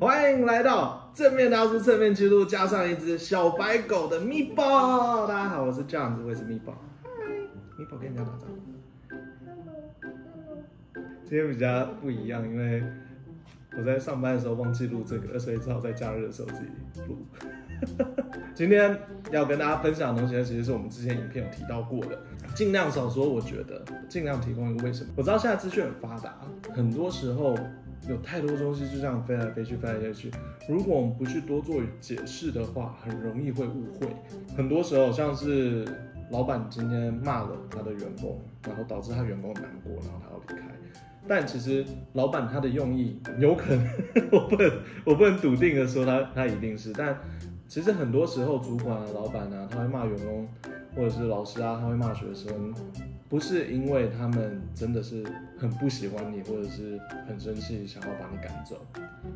欢迎来到正面大叔侧面记录，加上一只小白狗的密宝。大家好，我是这样子，我也是密宝。嗨，咪宝跟人家打招呼。今天比较不一样，因为我在上班的时候忘记录这个，所以只好在假日的时候自己录。今天要跟大家分享的东西，其实是我们之前影片有提到过的，尽量少说。我觉得尽量提供一个为什么。我知道现在资讯很发达，很多时候。有太多东西就这样飞来飞去，飞来飞去。如果我们不去多做解释的话，很容易会误会。很多时候，像是老板今天骂了他的员工，然后导致他员工难过，然后他要离开。但其实老板他的用意有可 能，我不能我不能笃定的说他他一定是。但其实很多时候，主管啊、老板啊，他会骂员工，或者是老师啊，他会骂学生。不是因为他们真的是很不喜欢你，或者是很生气，想要把你赶走。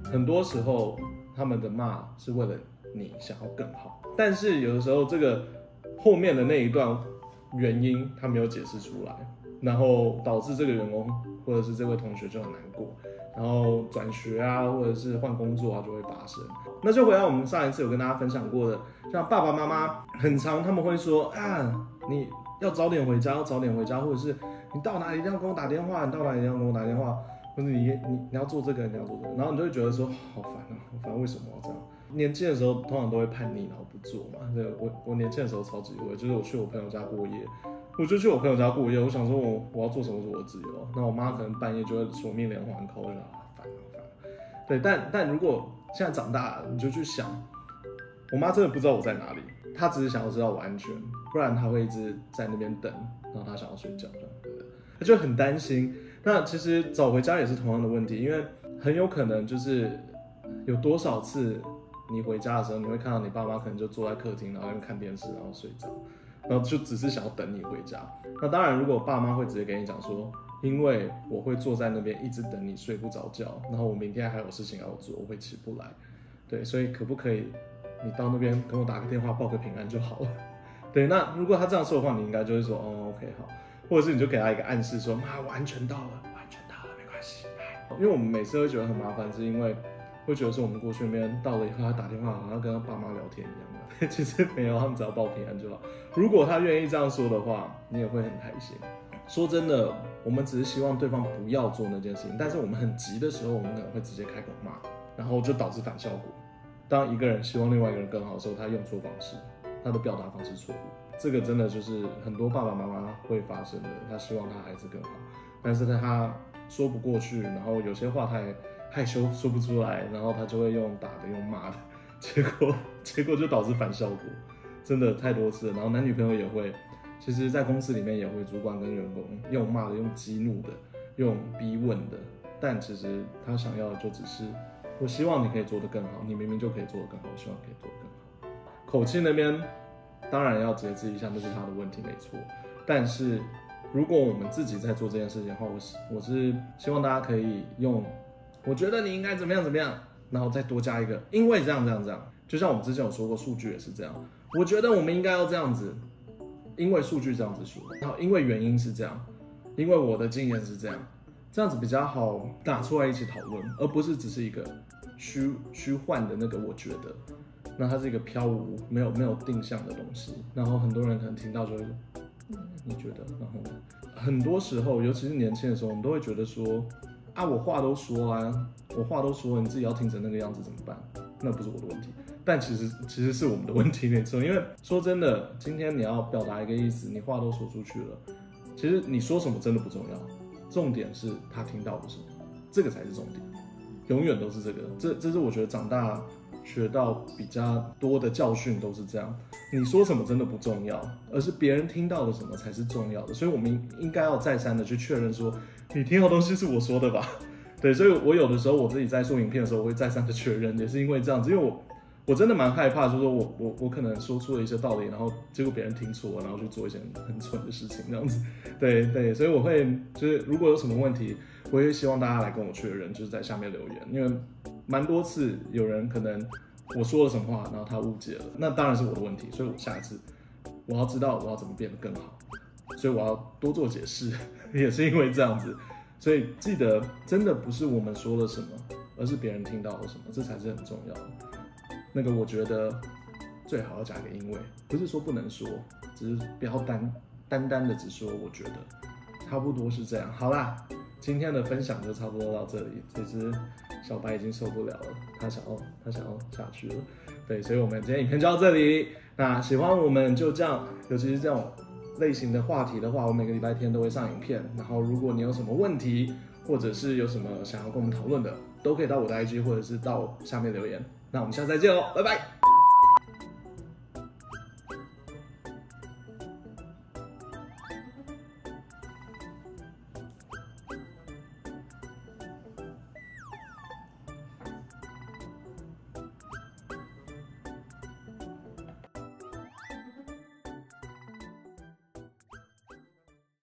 很多时候，他们的骂是为了你想要更好。但是有的时候，这个后面的那一段原因他没有解释出来，然后导致这个员工或者是这位同学就很难过，然后转学啊，或者是换工作啊就会发生。那就回到我们上一次有跟大家分享过的，像爸爸妈妈很常他们会说啊，你。要早点回家，要早点回家，或者是你到哪里一定要跟我打电话，你到哪里一定要跟我打电话，或者你你你要做这个，你要做这个，然后你就会觉得说好烦啊，好烦，为什么要这样？年轻的时候通常都会叛逆，然后不做嘛。对，我我年轻的时候超级会，就是我去我朋友家过夜，我就去我朋友家过夜，我想说我我要做什么是我自由，那我妈可能半夜就会锁命连环 call，我就烦啊烦。对，但但如果现在长大了，你就去想，我妈真的不知道我在哪里。她只是想要知道我安全，不然她会一直在那边等，然后她想要睡觉，她就很担心。那其实早回家也是同样的问题，因为很有可能就是有多少次你回家的时候，你会看到你爸妈可能就坐在客厅，然后在看电视，然后睡着，然后就只是想要等你回家。那当然，如果爸妈会直接跟你讲说，因为我会坐在那边一直等你睡不着觉，然后我明天还有事情要做，我会起不来。对，所以可不可以？你到那边跟我打个电话报个平安就好了。对，那如果他这样说的话，你应该就会说哦，OK 好，或者是你就给他一个暗示说，妈，我安全到了，我安全到了，没关系。因为我们每次会觉得很麻烦，是因为会觉得说我们过去那边到了以后，他打电话好像跟他爸妈聊天一样的，其实没有，他们只要报平安就好。如果他愿意这样说的话，你也会很开心。说真的，我们只是希望对方不要做那件事情，但是我们很急的时候，我们可能会直接开口骂，然后就导致反效果。当一个人希望另外一个人更好的时候，他用错方式，他的表达方式错误，这个真的就是很多爸爸妈妈会发生的。他希望他孩子更好，但是他说不过去，然后有些话他也害羞说不出来，然后他就会用打的、用骂的，结果结果就导致反效果，真的太多次了。然后男女朋友也会，其实在公司里面也会，主管跟员工用骂的、用激怒的、用逼问的，但其实他想要的就只是。我希望你可以做得更好，你明明就可以做得更好。我希望可以做得更好。口气那边当然要节制一下，那是他的问题，没错。但是如果我们自己在做这件事情的话，我是我是希望大家可以用，我觉得你应该怎么样怎么样，然后再多加一个，因为这样这样这样。就像我们之前有说过，数据也是这样。我觉得我们应该要这样子，因为数据这样子说，然后因为原因是这样，因为我的经验是这样。这样子比较好打出来一起讨论，而不是只是一个虚虚幻的那个。我觉得，那它是一个飘无、没有没有定向的东西。然后很多人可能听到就会你觉得？然后很多时候，尤其是年轻的时候，我们都会觉得说，啊，我话都说了啊，我话都说了，你自己要听成那个样子怎么办？那不是我的问题，但其实其实是我们的问题，没错。因为说真的，今天你要表达一个意思，你话都说出去了，其实你说什么真的不重要。重点是他听到什么，这个才是重点，永远都是这个。这这是我觉得长大学到比较多的教训，都是这样。你说什么真的不重要，而是别人听到了什么才是重要的。所以，我们应该要再三的去确认说，你听到东西是我说的吧？对，所以我有的时候我自己在做影片的时候，我会再三的确认，也是因为这样子，因为我。我真的蛮害怕，就是说我我我可能说出了一些道理，然后结果别人听错，然后去做一些很蠢的事情，这样子。对对，所以我会就是如果有什么问题，我也希望大家来跟我确认，就是在下面留言，因为蛮多次有人可能我说了什么话，然后他误解了，那当然是我的问题，所以我下一次我要知道我要怎么变得更好，所以我要多做解释，也是因为这样子，所以记得真的不是我们说了什么。而是别人听到了什么，这才是很重要的。那个我觉得最好要加个因为，不是说不能说，只是不要单单单的只说。我觉得差不多是这样。好啦，今天的分享就差不多到这里。这只小白已经受不了了，他想要他想要下去了。对，所以我们今天影片就到这里。那喜欢我们就这样，尤其是这种类型的话题的话，我每个礼拜天都会上影片。然后如果你有什么问题，或者是有什么想要跟我们讨论的，都可以到我的 IG 或者是到下面留言。那我们下次再见喽，拜拜。